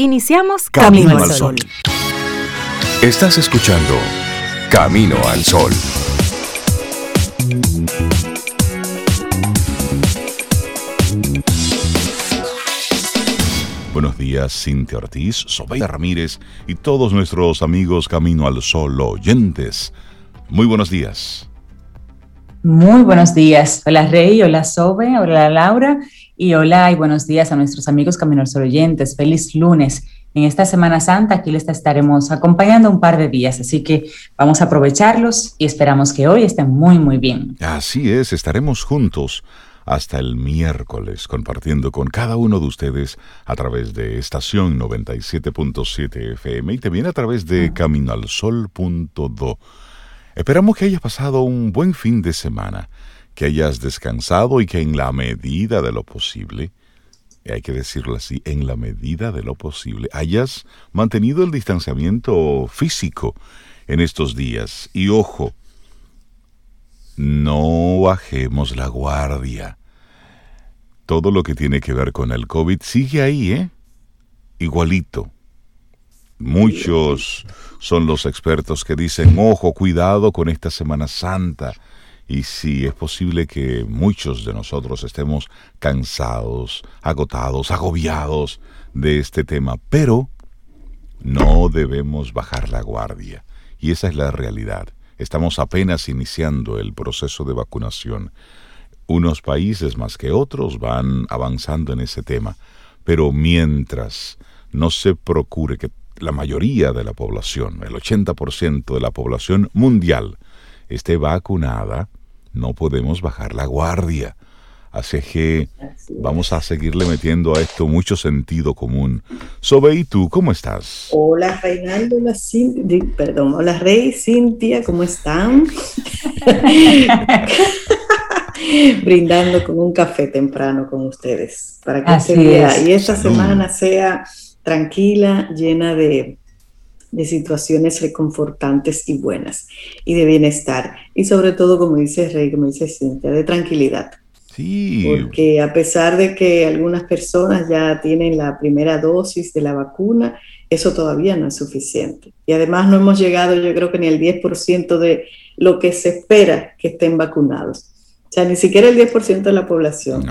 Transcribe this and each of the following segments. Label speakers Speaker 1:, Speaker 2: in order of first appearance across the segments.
Speaker 1: Iniciamos Camino, al Sol.
Speaker 2: Estás escuchando Camino al Sol. Buenos días, Cintia Ortiz, Sobeida Ramírez y todos nuestros amigos Camino al Sol oyentes. Muy buenos días.
Speaker 3: Muy buenos días. Hola Rey, hola Sobe, hola Laura y hola y buenos días a nuestros amigos Camino al Sol oyentes. Feliz lunes. En esta Semana Santa aquí les estaremos acompañando un par de días, así que vamos a aprovecharlos y esperamos que hoy estén muy, muy bien.
Speaker 2: Así es, estaremos juntos hasta el miércoles compartiendo con cada uno de ustedes a través de estación 97.7 FM y también a través de caminoalsol.do. Esperamos que hayas pasado un buen fin de semana que hayas descansado y que en la medida de lo posible, hay que decirlo así, en la medida de lo posible, hayas mantenido el distanciamiento físico en estos días. Y ojo, no bajemos la guardia. Todo lo que tiene que ver con el COVID sigue ahí, ¿eh? Igualito. Muchos son los expertos que dicen, ojo, cuidado con esta Semana Santa y si es posible que muchos de nosotros estemos cansados, agotados, agobiados de este tema, pero no debemos bajar la guardia. Y esa es la realidad. Estamos apenas iniciando el proceso de vacunación. Unos países más que otros van avanzando en ese tema, pero mientras no se procure que la mayoría de la población, el 80% de la población mundial, esté vacunada, no podemos bajar la guardia. Así que vamos a seguirle metiendo a esto mucho sentido común. Sobe, ¿y tú cómo estás?
Speaker 4: Hola Reinaldo, hola Cintia, perdón, hola Rey, Cintia, ¿cómo están? Brindando con un café temprano con ustedes para que este día y esta semana sea tranquila, llena de de situaciones reconfortantes y buenas y de bienestar. Y sobre todo, como dice Rey, como dice Cintia, de tranquilidad.
Speaker 2: Sí.
Speaker 4: Porque a pesar de que algunas personas ya tienen la primera dosis de la vacuna, eso todavía no es suficiente. Y además no hemos llegado, yo creo que ni el 10% de lo que se espera que estén vacunados. O sea, ni siquiera el 10% de la población.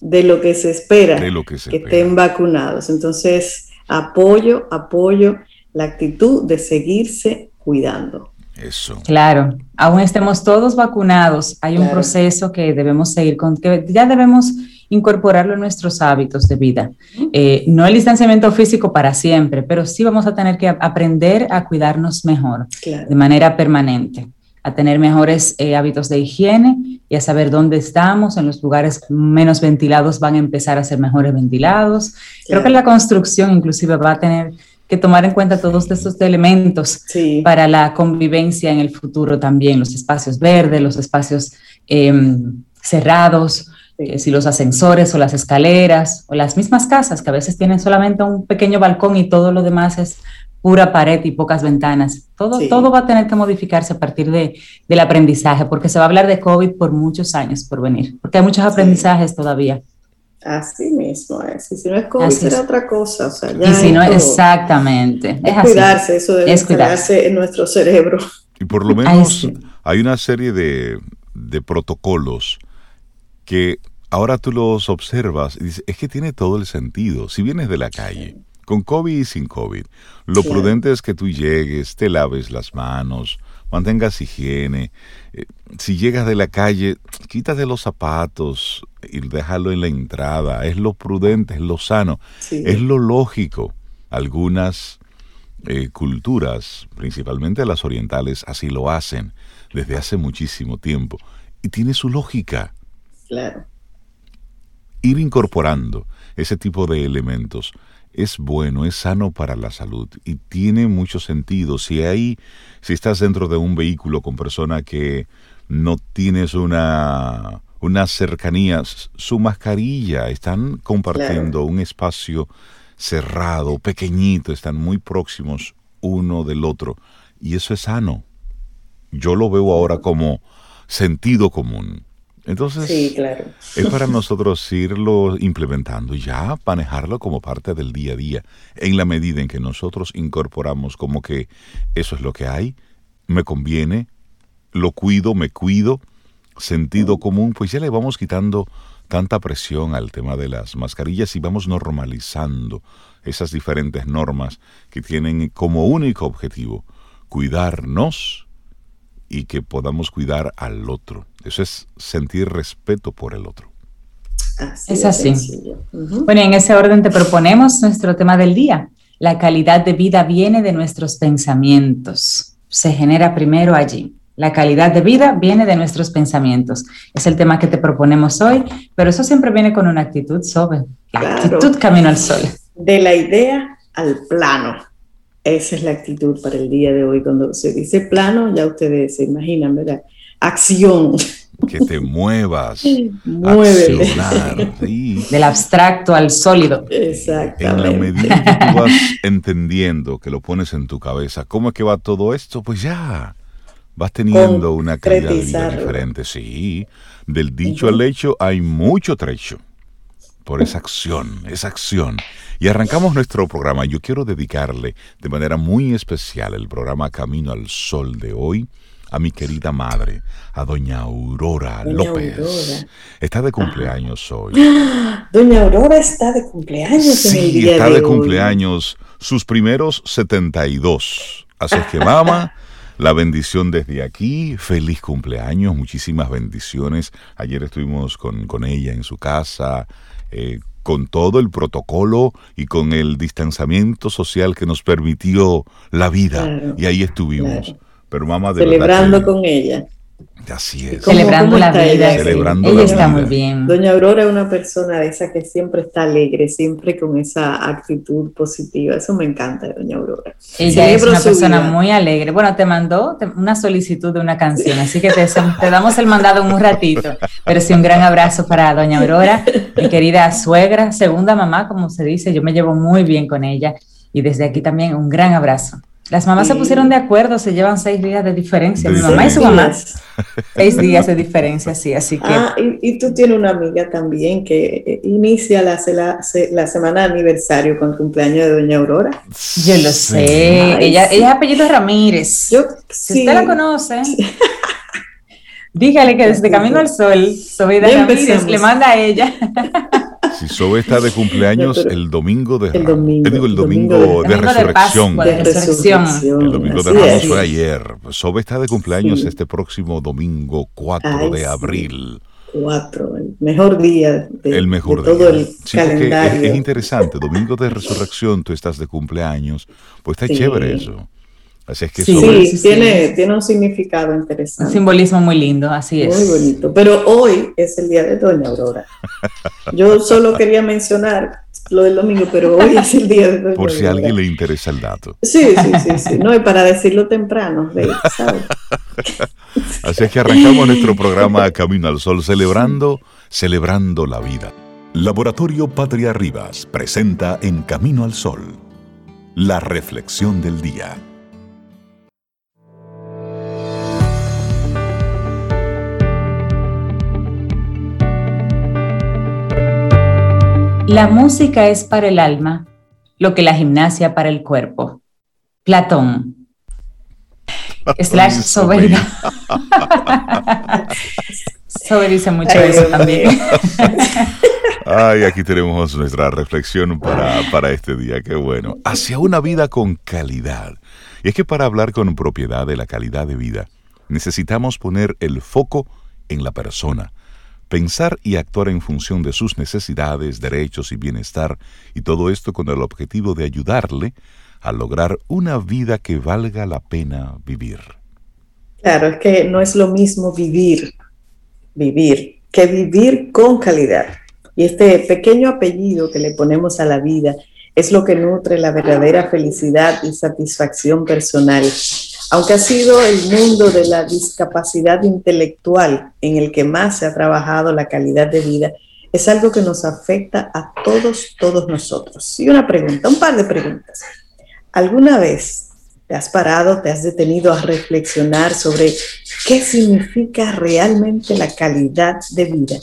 Speaker 4: De lo que se espera que, que estén vacunados. Entonces, apoyo, apoyo la actitud de seguirse cuidando.
Speaker 2: Eso.
Speaker 3: Claro, aún estemos todos vacunados, hay un proceso que debemos seguir con, que ya debemos incorporarlo en nuestros hábitos de vida. Eh, no el distanciamiento físico para siempre, pero sí vamos a tener que aprender a cuidarnos mejor de manera permanente, a tener mejores eh, hábitos de higiene y a saber dónde estamos, en los lugares menos ventilados van a empezar a ser mejores ventilados. Creo que la construcción inclusive va a tener que tomar en cuenta todos estos elementos para la convivencia en el futuro también, los espacios verdes, los espacios em, cerrados, eh, si los ascensores o las escaleras o las mismas casas que a veces tienen solamente un pequeño balcón y todo lo demás es pura pared y pocas ventanas. Todo, todo va a tener que modificarse a partir de, del aprendizaje, porque se va a hablar de COVID por muchos años por venir, porque hay muchos aprendizajes todavía.
Speaker 4: Así mismo es. Y si no es COVID, será otra cosa. O sea,
Speaker 3: y si no, exactamente.
Speaker 4: Es, cuidarse, eso debe es cuidarse en nuestro cerebro.
Speaker 2: Y por lo menos hay una serie de, de, protocolos que ahora tú los observas y dices, es que tiene todo el sentido. Si vienes de la calle, con COVID y sin COVID, lo prudente es que tú llegues, te laves las manos, mantengas higiene. Eh, si llegas de la calle, quítate los zapatos y déjalo en la entrada. Es lo prudente, es lo sano, es lo lógico. Algunas eh, culturas, principalmente las orientales, así lo hacen desde hace muchísimo tiempo. Y tiene su lógica.
Speaker 4: Claro.
Speaker 2: Ir incorporando ese tipo de elementos es bueno, es sano para la salud y tiene mucho sentido. Si hay, si estás dentro de un vehículo con personas que no tienes una, una cercanía, su mascarilla, están compartiendo un espacio cerrado, pequeñito, están muy próximos uno del otro y eso es sano. Yo lo veo ahora como sentido común. Entonces,
Speaker 4: sí, claro.
Speaker 2: es para nosotros irlo implementando y ya manejarlo como parte del día a día, en la medida en que nosotros incorporamos como que eso es lo que hay, me conviene, lo cuido, me cuido, sentido común, pues ya le vamos quitando tanta presión al tema de las mascarillas y vamos normalizando esas diferentes normas que tienen como único objetivo cuidarnos y que podamos cuidar al otro. Eso es sentir respeto por el otro.
Speaker 3: es así. Bueno, en ese orden te proponemos nuestro tema del día. La calidad de vida viene de nuestros pensamientos. Se genera primero allí. La calidad de vida viene de nuestros pensamientos. Es el tema que te proponemos hoy, pero eso siempre viene con una actitud sobre. actitud camino al sol.
Speaker 4: De la idea al plano. Esa es la actitud para el día de hoy. Cuando se dice plano, ya ustedes se imaginan, ¿verdad? Acción.
Speaker 2: Que te muevas.
Speaker 3: Accionar, Del abstracto al sólido.
Speaker 4: Exactamente.
Speaker 2: En la medida que tú vas entendiendo, que lo pones en tu cabeza, ¿cómo es que va todo esto? Pues ya vas teniendo una calidad de vida diferente. Sí, del dicho al hecho hay mucho trecho por esa acción, esa acción. Y arrancamos nuestro programa. Yo quiero dedicarle de manera muy especial el programa Camino al Sol de hoy a mi querida madre, a doña Aurora López. Está de cumpleaños hoy.
Speaker 4: Doña Aurora está de cumpleaños en el día
Speaker 2: está de, cumpleaños sus primeros 72. Así es que mamá, la bendición desde aquí, feliz cumpleaños, muchísimas bendiciones. Ayer estuvimos con, con ella en su casa, eh, con todo el protocolo y con el distanciamiento social que nos permitió la vida. y ahí estuvimos. Pero mamá, de
Speaker 4: Celebrando con ella.
Speaker 2: Así es.
Speaker 3: Celebrando la vida.
Speaker 2: Celebrando
Speaker 3: ella está muy bien.
Speaker 4: Doña Aurora es una persona de esa que siempre está alegre, siempre con esa actitud positiva. Eso me encanta Doña Aurora.
Speaker 3: Ella es una persona muy alegre. Bueno, te mandó una solicitud de una canción, así que te, te damos el mandado en un ratito. Pero sí, un gran abrazo para Doña Aurora, mi querida suegra, segunda mamá, como se dice. Yo me llevo muy bien con ella. Y desde aquí también un gran abrazo. Las mamás se pusieron de acuerdo, se llevan seis días de diferencia. Mi mamá y su mamá. Seis días de diferencia, sí, así que.
Speaker 4: Ah, y, tú tienes una amiga también que eh, inicia la, la, semana de aniversario con el cumpleaños de Doña Aurora.
Speaker 3: Yo lo sé. ella, ella es apellido Ramírez. Yo, si usted la conoce. Dígale que desde Camino al Sol, Sobeida Ramírez le manda a ella.
Speaker 2: Si Sobe está de cumpleaños el domingo de el domingo, digo, el domingo, de, resurrección. El domingo de Ramos fue ayer. Sobe está de cumpleaños este próximo domingo 4 de abril.
Speaker 4: 4, el mejor día de,
Speaker 2: el mejor
Speaker 4: todo el calendario.
Speaker 2: Es, interesante, domingo de resurrección, tú estás de cumpleaños, pues está chévere eso que
Speaker 4: sí, tiene, tiene un significado interesante.
Speaker 3: Un simbolismo muy lindo, así es.
Speaker 4: Muy bonito. Pero hoy es el día de Doña Aurora. Yo solo quería mencionar lo del domingo, pero hoy es el día de Doña
Speaker 2: Por si a alguien le interesa el dato.
Speaker 4: Sí, sí, sí, sí. No, y para decirlo temprano,
Speaker 2: Así es que arrancamos nuestro programa Camino al Sol, celebrando, celebrando la vida. Laboratorio Patria Rivas presenta En Camino al Sol, la reflexión del día.
Speaker 3: La música es para el alma lo que la gimnasia para el cuerpo. Platón. Slash Sobeida. Sobeida dice mucho eso también.
Speaker 2: Ay, aquí tenemos nuestra reflexión para, para este día. Qué bueno. Hacia una vida con calidad. Y es que para hablar con propiedad de la calidad de vida, necesitamos poner el foco en la persona pensar y actuar en función de sus necesidades, derechos y bienestar, y todo esto con el objetivo de ayudarle a lograr una vida que valga la pena vivir.
Speaker 4: Claro, es que no es lo mismo vivir, vivir, que vivir con calidad. Y este pequeño apellido que le ponemos a la vida es lo que nutre la verdadera felicidad y satisfacción personal aunque ha sido el mundo de la discapacidad intelectual en el que más se ha trabajado la calidad de vida, es algo que nos afecta a todos, todos nosotros. Y una pregunta, un par de preguntas. ¿Alguna vez te has parado, te has detenido a reflexionar sobre qué significa realmente la calidad de vida.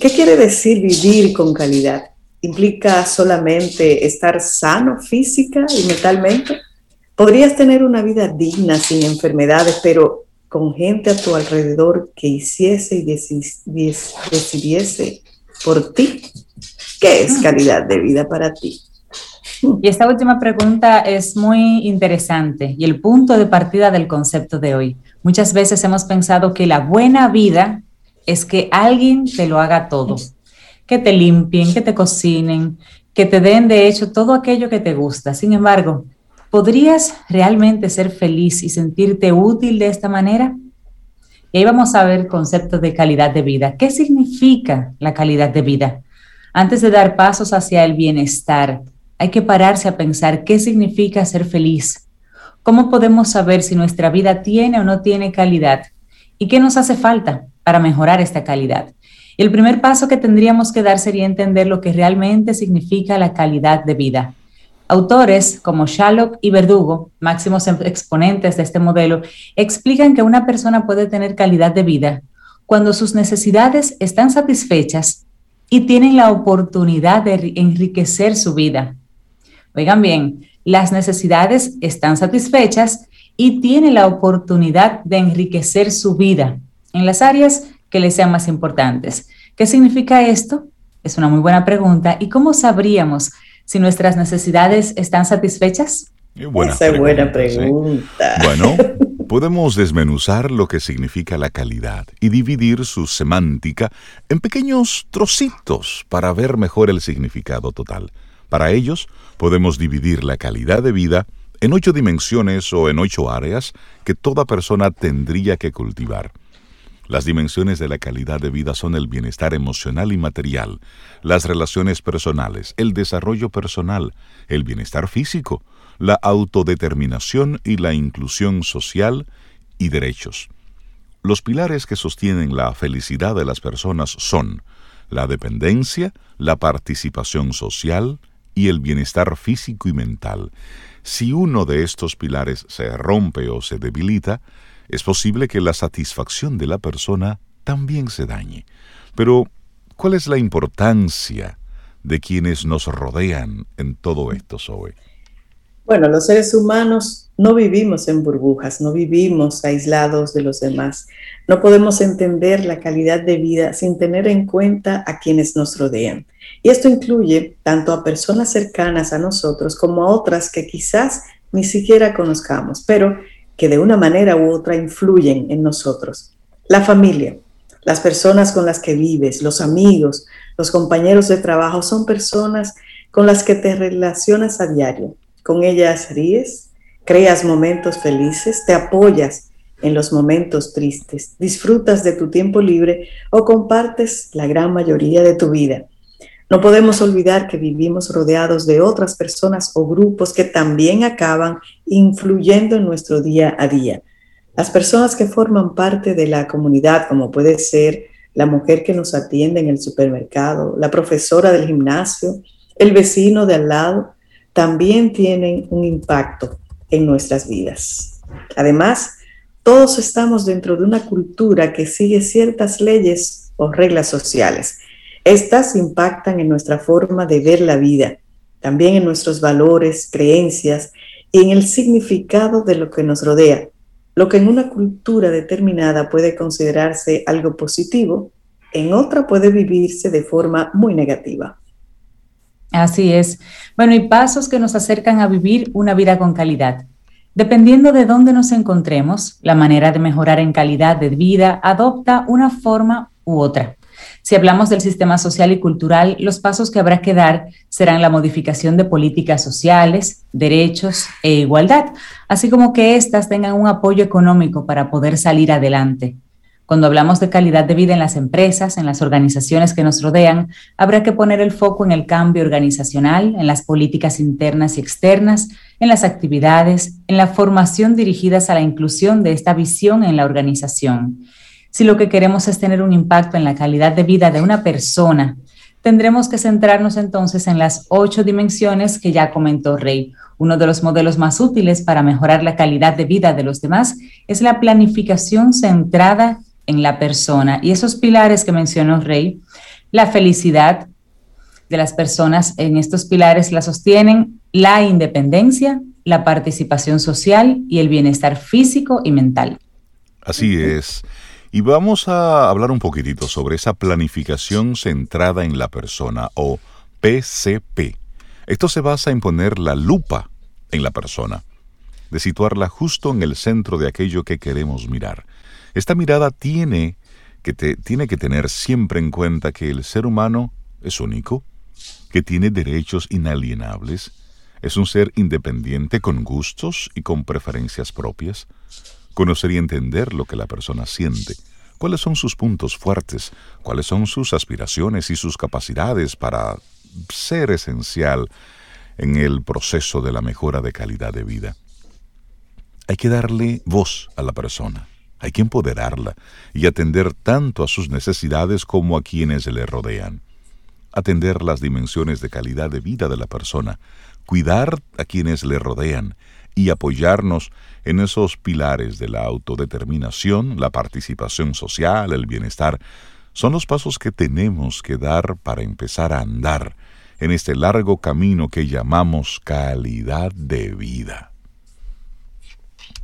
Speaker 4: ¿Qué quiere decir vivir con calidad? ¿Implica solamente estar sano física y mentalmente? Podrías tener una vida digna, sin enfermedades, pero con gente a tu alrededor que hiciese y decidiese por ti. ¿Qué es calidad de vida para ti?
Speaker 3: Y esta última pregunta es muy interesante y el punto de partida del concepto de hoy. Muchas veces hemos pensado que la buena vida es que alguien te lo haga todo, que te limpien, que te cocinen, que te den de hecho todo aquello que te gusta. Sin embargo, ¿podrías realmente ser feliz y sentirte útil de esta manera? Y ahí vamos a ver el concepto de calidad de vida. ¿Qué significa la calidad de vida? Antes de dar pasos hacia el bienestar, hay que pararse a pensar qué significa ser feliz. ¿Cómo podemos saber si nuestra vida tiene o no tiene calidad? ¿Y qué nos hace falta para mejorar esta calidad? El primer paso que tendríamos que dar sería entender lo que realmente significa la calidad de vida. Autores como Shallock y Verdugo, máximos exponentes de este modelo, explican que una persona puede tener calidad de vida cuando sus necesidades están satisfechas y tienen la oportunidad de enriquecer su vida. Oigan bien, las necesidades están satisfechas y tiene la oportunidad de enriquecer su vida en las áreas que le sean más importantes. ¿Qué significa esto? Es una muy buena pregunta. ¿Y cómo sabríamos si nuestras necesidades están satisfechas?
Speaker 4: Buena Esa buena pregunta.
Speaker 2: Bueno, podemos desmenuzar lo que significa la calidad y dividir su semántica en pequeños trocitos para ver mejor el significado total. Para ellos, podemos dividir la calidad de vida en ocho dimensiones o en ocho áreas que toda persona tendría que cultivar. Las dimensiones de la calidad de vida son el bienestar emocional y material, las relaciones personales, el desarrollo personal, el bienestar físico, la autodeterminación y la inclusión social y derechos. Los pilares que sostienen la felicidad de las personas son la dependencia, la participación social, y el bienestar físico y mental. Si uno de estos pilares se rompe o se debilita, es posible que la satisfacción de la persona también se dañe. Pero, ¿cuál es la importancia de quienes nos rodean en todo esto, Zoe?
Speaker 4: Bueno, los seres humanos no vivimos en burbujas, no vivimos aislados de los demás. No podemos entender la calidad de vida sin tener en cuenta a quienes nos rodean. Y esto incluye tanto a personas cercanas a nosotros como a otras que quizás ni siquiera conozcamos, pero que de una manera u otra influyen en nosotros. La familia, las personas con las que vives, los amigos, los compañeros de trabajo son personas con las que te relacionas a diario con ellas ríes, creas momentos felices, te apoyas en los momentos tristes, disfrutas de tu tiempo libre o compartes la gran mayoría de tu vida. No podemos olvidar que vivimos rodeados de otras personas o grupos que también acaban influyendo en nuestro día a día. Las personas que forman parte de la comunidad, como puede ser la mujer que nos atiende en el supermercado, la profesora del gimnasio, el vecino de al lado, también tienen un impacto en nuestras vidas. Además, todos estamos dentro de una cultura que sigue ciertas leyes o reglas sociales. Estas impactan en nuestra forma de ver la vida, también en nuestros valores, creencias y en el significado de lo que nos rodea. Lo que en una cultura determinada puede considerarse algo positivo, en otra puede vivirse de forma muy negativa.
Speaker 3: Así es. Bueno, y pasos que nos acercan a vivir una vida con calidad. Dependiendo de dónde nos encontremos, la manera de mejorar en calidad de vida adopta una forma u otra. Si hablamos del sistema social y cultural, los pasos que habrá que dar serán la modificación de políticas sociales, derechos e igualdad, así como que éstas tengan un apoyo económico para poder salir adelante. Cuando hablamos de calidad de vida en las empresas, en las organizaciones que nos rodean, habrá que poner el foco en el cambio organizacional, en las políticas internas y externas, en las actividades, en la formación dirigidas a la inclusión de esta visión en la organización. Si lo que queremos es tener un impacto en la calidad de vida de una persona, tendremos que centrarnos entonces en las ocho dimensiones que ya comentó Rey. Uno de los modelos más útiles para mejorar la calidad de vida de los demás es la planificación centrada en la persona. Y esos pilares que mencionó Rey, la felicidad de las personas en estos pilares la sostienen la independencia, la participación social y el bienestar físico y mental.
Speaker 2: Así es. Y vamos a hablar un poquitito sobre esa planificación centrada en la persona o PCP. Esto se basa en poner la lupa en la persona, de situarla justo en el centro de aquello que queremos mirar. Esta mirada tiene que, tiene que tener siempre en cuenta que el ser humano es único, que tiene derechos inalienables, es un ser independiente con gustos y con preferencias propias, Conocer y entender lo que la persona siente, cuáles son sus puntos fuertes, cuáles son sus aspiraciones y sus capacidades para ser esencial en el proceso de la mejora de calidad de vida. Hay que darle voz a la persona, hay que empoderarla y atender tanto a sus necesidades como a quienes le rodean. Atender las dimensiones de calidad de vida de la persona, cuidar a quienes le rodean y apoyarnos en esos pilares de la autodeterminación, la participación social, el bienestar, son los pasos que tenemos que dar para empezar a andar en este largo camino que llamamos calidad de vida.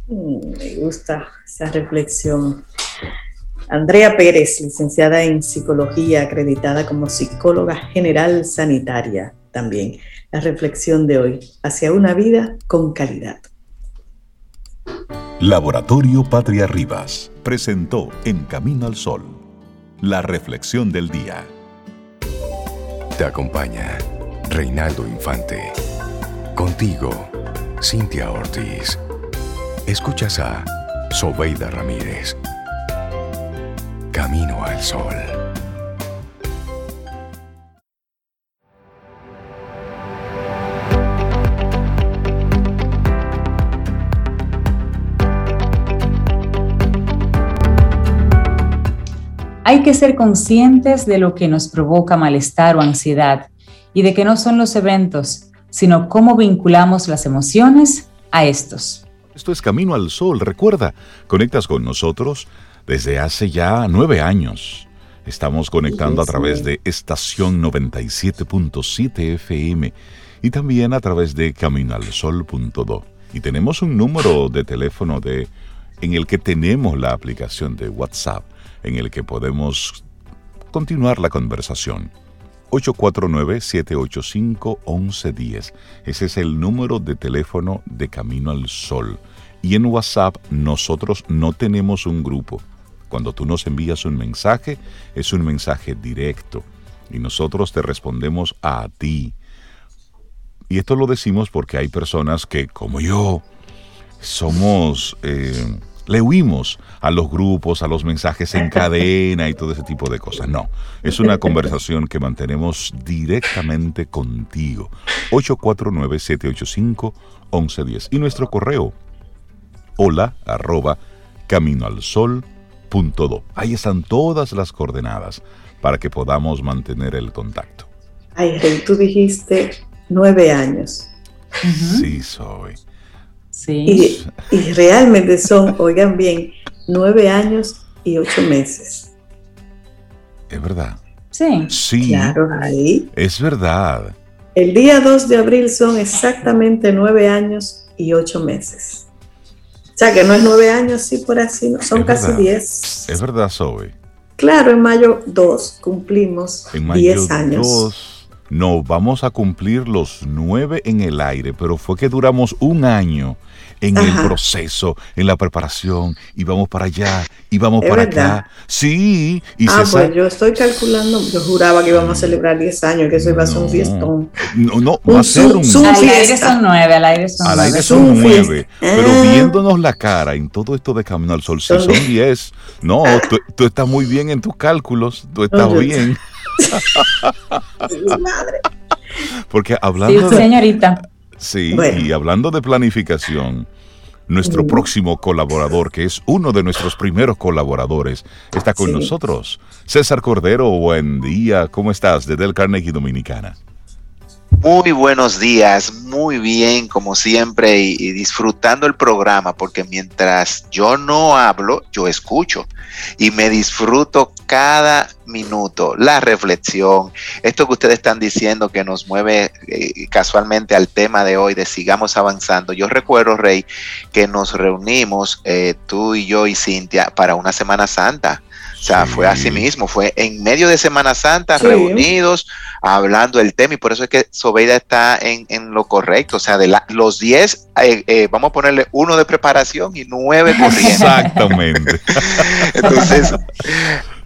Speaker 4: Mm, me gusta esa reflexión. Andrea Pérez, licenciada en psicología, acreditada como psicóloga general sanitaria también. La reflexión de hoy, hacia una vida con calidad.
Speaker 2: Laboratorio Patria Rivas presentó En Camino al Sol, la reflexión del día.
Speaker 5: Te acompaña Reinaldo Infante. Contigo, Cintia Ortiz. Escuchas a Sobeida Ramírez. Camino al Sol.
Speaker 3: Hay que ser conscientes de lo que nos provoca malestar o ansiedad y de que no son los eventos, sino cómo vinculamos las emociones a estos.
Speaker 2: Esto es Camino al Sol. Recuerda, conectas con nosotros desde hace ya nueve años. Estamos conectando a través de estación 97.7 FM y también a través de caminoalsol.do. Y tenemos un número de teléfono de, en el que tenemos la aplicación de WhatsApp en el que podemos continuar la conversación. 849-785-1110. Ese es el número de teléfono de Camino al Sol. Y en WhatsApp nosotros no tenemos un grupo. Cuando tú nos envías un mensaje, es un mensaje directo. Y nosotros te respondemos a ti. Y esto lo decimos porque hay personas que, como yo, somos... Eh, le huimos a los grupos, a los mensajes en cadena y todo ese tipo de cosas. No, es una conversación que mantenemos directamente contigo. 849-785-1110. Y nuestro correo, hola arroba caminoalsol.do. Ahí están todas las coordenadas para que podamos mantener el contacto.
Speaker 4: Ay, Rey, tú dijiste nueve años.
Speaker 2: Sí, soy.
Speaker 4: Y, realmente son, oigan bien, nueve años y ocho meses.
Speaker 2: Es verdad.
Speaker 3: Sí.
Speaker 2: Sí.
Speaker 4: Claro, ahí.
Speaker 2: Es verdad.
Speaker 4: El día 2 de abril son exactamente nueve años y ocho meses. O sea que no es nueve años, sí, por así, son casi diez.
Speaker 2: Es verdad, Zoe.
Speaker 4: Claro, en mayo 2 cumplimos en diez años.
Speaker 2: no, vamos a cumplir los nueve en el aire, pero fue que duramos un año en el proceso, en la preparación, y vamos para allá, y vamos para acá. Sí,
Speaker 4: y Ah, pues yo estoy calculando, yo juraba que íbamos a celebrar 10 años, que eso iba a ser un fiestón.
Speaker 2: No, no, va a ser un...
Speaker 3: al aire son nueve, al aire son
Speaker 2: al Aire son nueve, pero ah. viéndonos la cara en todo esto de Camino al Sol, si son 10, no, tú, estás muy bien en tus cálculos, tú estás bien. Porque hablando...
Speaker 3: Sí, señorita.
Speaker 2: Sí, y hablando de planificación, nuestro próximo colaborador, que es uno de nuestros primeros colaboradores. Está con nosotros. César Cordero, buen día. ¿Cómo estás? Desde el Carnegie Dominicana.
Speaker 6: Muy buenos días, muy bien como siempre y, disfrutando el programa porque mientras yo no hablo, yo escucho y me disfruto cada minuto, la reflexión, esto que ustedes están diciendo que nos mueve eh, casualmente al tema de hoy de sigamos avanzando. Yo recuerdo, Rey, que nos reunimos eh, tú y yo y Cintia para una Semana Santa o sea, fue así mismo, fue en medio de Semana Santa, reunidos, hablando del tema, y por eso es que Sobeida está en, lo correcto. O sea, de los 10, eh, eh, vamos a ponerle uno de preparación y nueve corriendo.
Speaker 2: Exactamente.
Speaker 6: Entonces,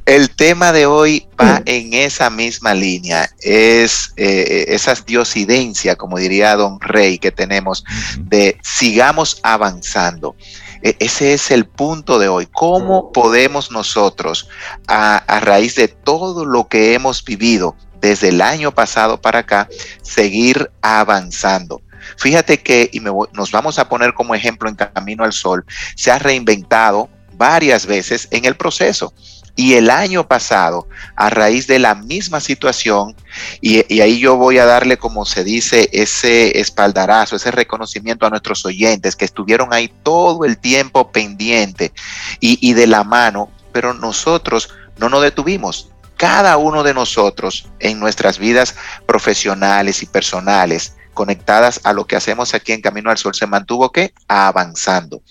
Speaker 6: el tema de hoy va en esa misma línea, es eh, esa diosidencia, como diría Don Rey, que tenemos de sigamos avanzando. E, ese es el punto de hoy. ¿Cómo podemos nosotros, a, raíz de todo lo que hemos vivido desde el año pasado para acá, seguir avanzando? Fíjate que, y nos vamos a poner como ejemplo en Camino al Sol, se ha reinventado varias veces en el proceso. Y el año pasado, a raíz de la misma situación, y, ahí yo voy a darle, como se dice, ese espaldarazo, ese reconocimiento a nuestros oyentes que estuvieron ahí todo el tiempo pendiente y, y de la mano, pero nosotros no nos detuvimos. Cada uno de nosotros en nuestras vidas profesionales y personales, conectadas a lo que hacemos aquí en Camino al Sol, se mantuvo que avanzando.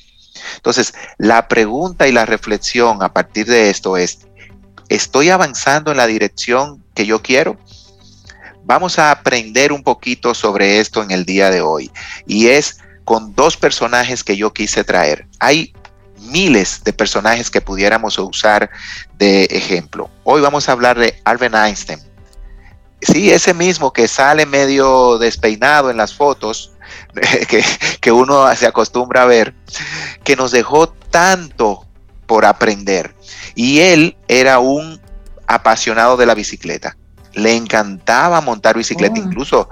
Speaker 6: Entonces, la pregunta y la reflexión a partir de esto es, ¿estoy avanzando en la dirección que yo quiero? Vamos a aprender un poquito sobre esto en el día de hoy y es con dos personajes que yo quise traer. Hay miles de personajes que pudiéramos usar de ejemplo. Hoy vamos a hablar de Albert Einstein. Sí, ese mismo que sale medio despeinado en las fotos, que, uno se acostumbra a ver, que nos dejó tanto por aprender. Y él era un apasionado de la bicicleta. Le encantaba montar bicicleta, oh. incluso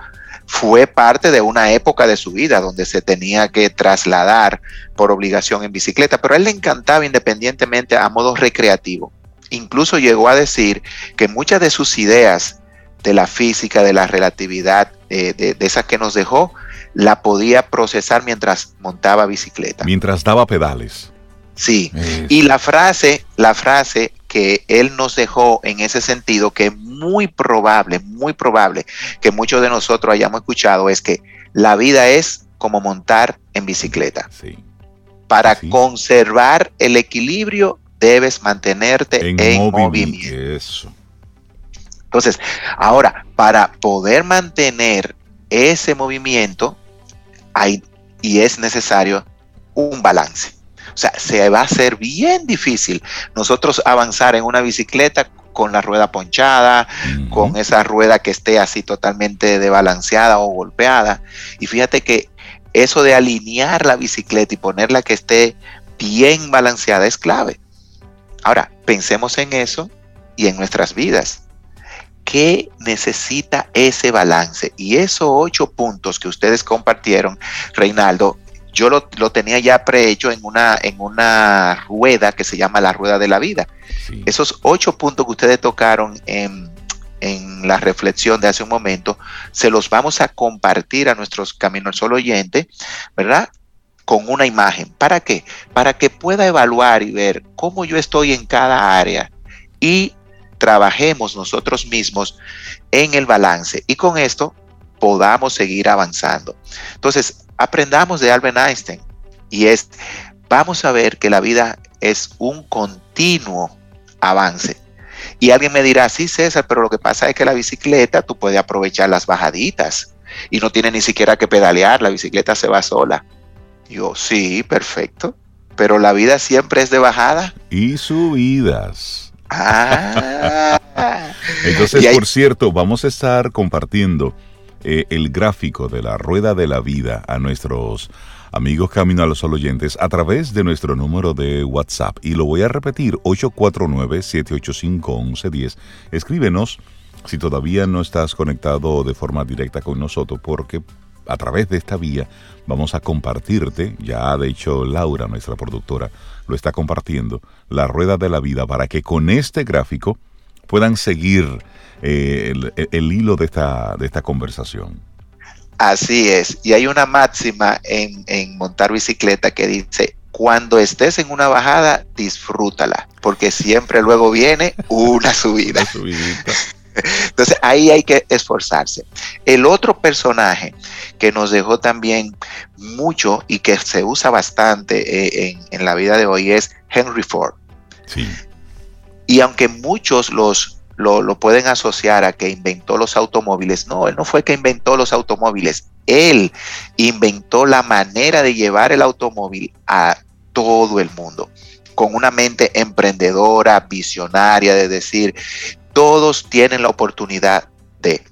Speaker 6: fue parte de una época de su vida donde se tenía que trasladar por obligación en bicicleta, pero a él le encantaba independientemente a modo recreativo. Incluso llegó a decir que muchas de sus ideas de la física, de la relatividad, eh, de, de esas que nos dejó, la podía procesar mientras montaba bicicleta.
Speaker 2: Mientras daba pedales.
Speaker 6: Sí. Y la frase, la frase que él nos dejó en ese sentido, que es muy probable, muy probable que muchos de nosotros hayamos escuchado, es que la vida es como montar en bicicleta. Sí. Para conservar el equilibrio debes mantenerte en, movimiento. Eso. Entonces, ahora, para poder mantener ese movimiento, hay, y es necesario un balance. O sea, se va a hacer bien difícil nosotros avanzar en una bicicleta con la rueda ponchada, con esa rueda que esté así totalmente desbalanceada o golpeada. Y fíjate que eso de alinear la bicicleta y ponerla que esté bien balanceada es clave. Ahora, pensemos en eso y en nuestras vidas. ¿Qué necesita ese balance? Y esos ocho puntos que ustedes compartieron, Reinaldo, yo lo, tenía ya prehecho en una, en una rueda que se llama la rueda de la vida. Esos ocho puntos que ustedes tocaron en, en, la reflexión de hace un momento, se los vamos a compartir a nuestros Caminos Solo oyentes, ¿verdad? Con una imagen. ¿Para qué? Para que pueda evaluar y ver cómo yo estoy en cada área y trabajemos nosotros mismos en el balance y con esto podamos seguir avanzando. Entonces, aprendamos de Albert Einstein y es, vamos a ver que la vida es un continuo avance. Y alguien me dirá, sí César, pero lo que pasa es que la bicicleta tú puedes aprovechar las bajaditas y no tiene ni siquiera que pedalear, la bicicleta se va sola. Yo, sí, perfecto, pero la vida siempre es de bajada.
Speaker 2: Y subidas. Ah. Entonces, por cierto, vamos a estar compartiendo eh, el gráfico de la rueda de la vida a nuestros amigos Camino a los oyentes a través de nuestro número de WhatsApp. Y lo voy a repetir, 849-785-1110. Escríbenos si todavía no estás conectado de forma directa con nosotros, porque a través de esta vía vamos a compartirte, ya de hecho Laura, nuestra productora, lo está compartiendo, la rueda de la vida para que con este gráfico puedan seguir eh, el, hilo de esta, de esta conversación.
Speaker 6: Así es, y hay una máxima en, en montar bicicleta que dice, cuando estés en una bajada, disfrútala, porque siempre luego viene una subida. Entonces ahí hay que esforzarse. El otro personaje que nos dejó también mucho y que se usa bastante eh, en, la vida de hoy es Henry Ford. Sí. Y aunque muchos los lo, lo, pueden asociar a que inventó los automóviles. No, él no fue que inventó los automóviles. Él inventó la manera de llevar el automóvil a todo el mundo, con una mente emprendedora, visionaria, de decir, todos tienen la oportunidad de.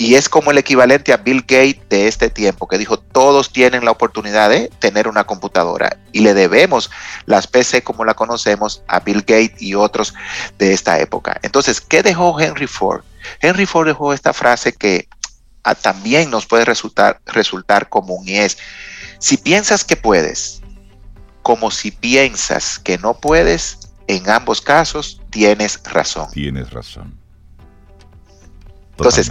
Speaker 6: Y es como el equivalente a Bill Gates de este tiempo, que dijo, todos tienen la oportunidad de tener una computadora. Y le debemos las PC como la conocemos a Bill Gates y otros de esta época. Entonces, ¿qué dejó Henry Ford? Henry Ford dejó esta frase que ah, también nos puede resultar, resultar común y es, si piensas que puedes, como si piensas que no puedes, en ambos casos tienes razón.
Speaker 2: Tienes razón.
Speaker 6: Entonces,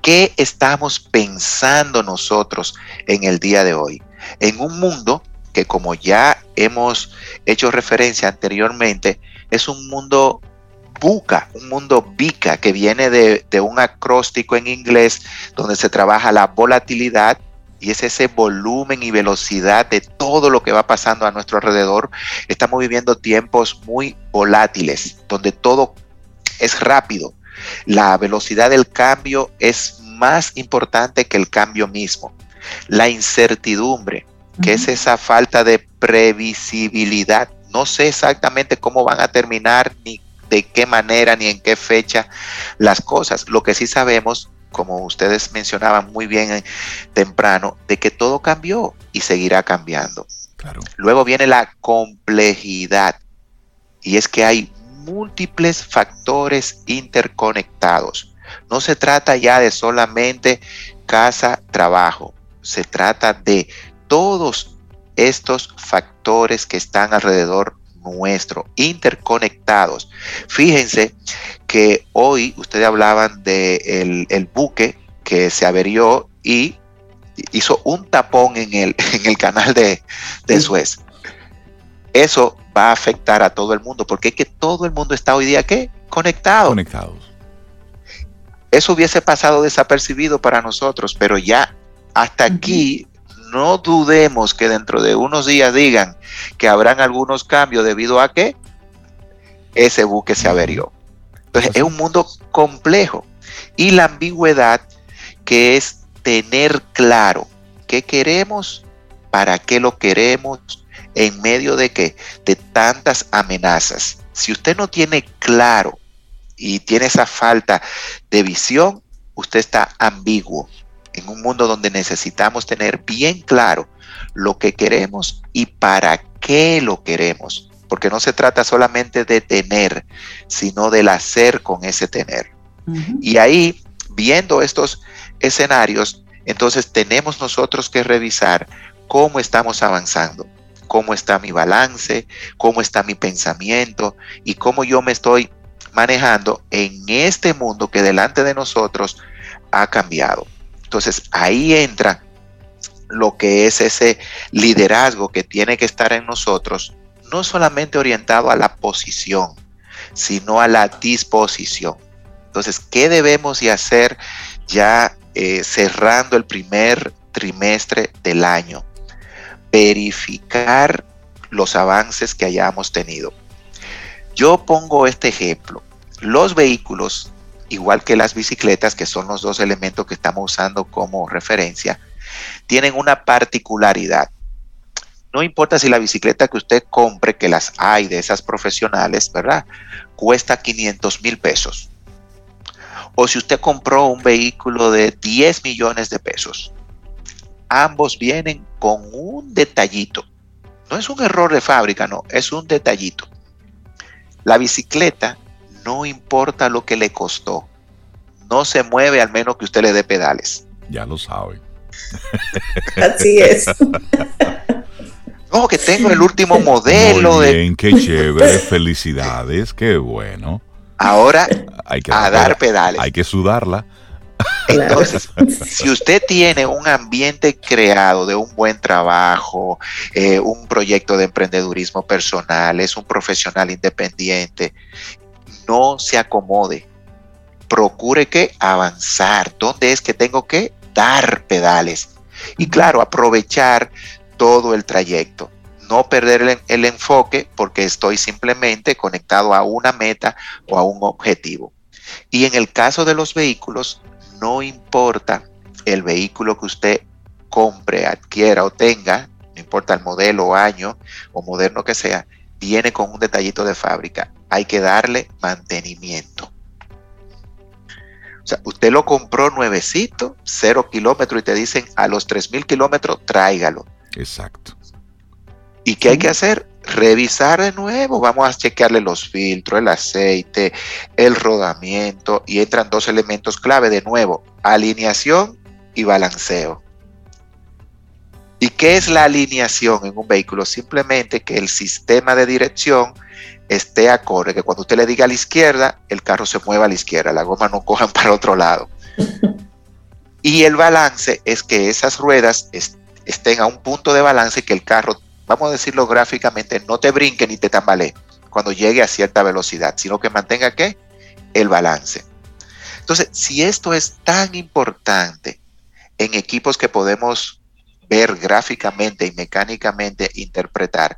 Speaker 6: ¿qué estamos pensando nosotros en el día de hoy? En un mundo que como ya hemos hecho referencia anteriormente, es un mundo buca, un mundo bica que viene de, de, un acróstico en inglés donde se trabaja la volatilidad y es ese volumen y velocidad de todo lo que va pasando a nuestro alrededor. Estamos viviendo tiempos muy volátiles, donde todo es rápido. La velocidad del cambio es más importante que el cambio mismo. La incertidumbre, que es esa falta de previsibilidad. No sé exactamente cómo van a terminar, ni de qué manera, ni en qué fecha las cosas. Lo que sí sabemos como ustedes mencionaban muy bien eh, temprano, de que todo cambió y seguirá cambiando. Luego viene la complejidad y es que hay múltiples factores interconectados. No se trata ya de solamente casa, trabajo, se trata de todos estos factores que están alrededor nuestro, interconectados. Fíjense que hoy ustedes hablaban de el, buque que se averió y hizo un tapón en el, en el canal de, Suez. Eso va a afectar a todo el mundo, porque es que todo el mundo está hoy día ¿qué? conectado.
Speaker 2: Conectados.
Speaker 6: Eso hubiese pasado desapercibido para nosotros, pero ya hasta aquí no dudemos que dentro de unos días digan que habrán algunos cambios debido a que ese buque se averió. Entonces es un mundo complejo y la ambigüedad que es tener claro qué queremos, para qué lo queremos, en medio de qué, de tantas amenazas. Si usted no tiene claro y tiene esa falta de visión, usted está ambiguo en un mundo donde necesitamos tener bien claro lo que queremos y para qué lo queremos, porque no se trata solamente de tener, sino del hacer con ese tener. Y ahí, viendo estos escenarios, entonces tenemos nosotros que revisar cómo estamos avanzando, cómo está mi balance, cómo está mi pensamiento y cómo yo me estoy manejando en este mundo que delante de nosotros ha cambiado. Entonces ahí entra lo que es ese liderazgo que tiene que estar en nosotros, no solamente orientado a la posición, sino a la disposición. Entonces, ¿qué debemos de hacer ya eh, cerrando el primer trimestre del año? Verificar los avances que hayamos tenido. Yo pongo este ejemplo. Los vehículos igual que las bicicletas, que son los dos elementos que estamos usando como referencia, tienen una particularidad. No importa si la bicicleta que usted compre, que las hay de esas profesionales, ¿verdad? Cuesta 500 mil pesos. O si usted compró un vehículo de 10 millones de pesos. Ambos vienen con un detallito. No es un error de fábrica, no, es un detallito. La bicicleta no importa lo que le costó. No se mueve al menos que usted le dé pedales.
Speaker 2: Ya lo sabe.
Speaker 4: Así es.
Speaker 6: No, que tengo el último modelo.
Speaker 2: Muy bien, qué chévere, felicidades, qué bueno.
Speaker 6: Ahora hay que a dar pedales.
Speaker 2: Hay que sudarla.
Speaker 6: Entonces, si usted tiene un ambiente creado de un buen trabajo, eh, un proyecto de emprendedurismo personal, es un profesional independiente, no se acomode. Procure que avanzar. ¿Dónde es que tengo que dar pedales? Y claro, aprovechar todo el trayecto. No perder el, el enfoque porque estoy simplemente conectado a una meta o a un objetivo. Y en el caso de los vehículos, no importa el vehículo que usted compre, adquiera o tenga, no importa el modelo o año o moderno que sea, viene con un detallito de fábrica. Hay que darle mantenimiento. O sea, usted lo compró nuevecito, cero kilómetros y te dicen a los 3.000 kilómetros, tráigalo.
Speaker 2: Exacto.
Speaker 6: ¿Y qué hay que hacer? Revisar de nuevo. Vamos a chequearle los filtros, el aceite, el rodamiento y entran dos elementos clave de nuevo, alineación y balanceo. ¿Y qué es la alineación en un vehículo? Simplemente que el sistema de dirección esté acorde, que cuando usted le diga a la izquierda, el carro se mueva a la izquierda, la goma no cojan para otro lado. Y el balance es que esas ruedas estén a un punto de balance que el carro, vamos a decirlo gráficamente, no te brinque ni te tambalee cuando llegue a cierta velocidad, sino que mantenga qué? El balance. Entonces, si esto es tan importante en equipos que podemos ver gráficamente y mecánicamente interpretar,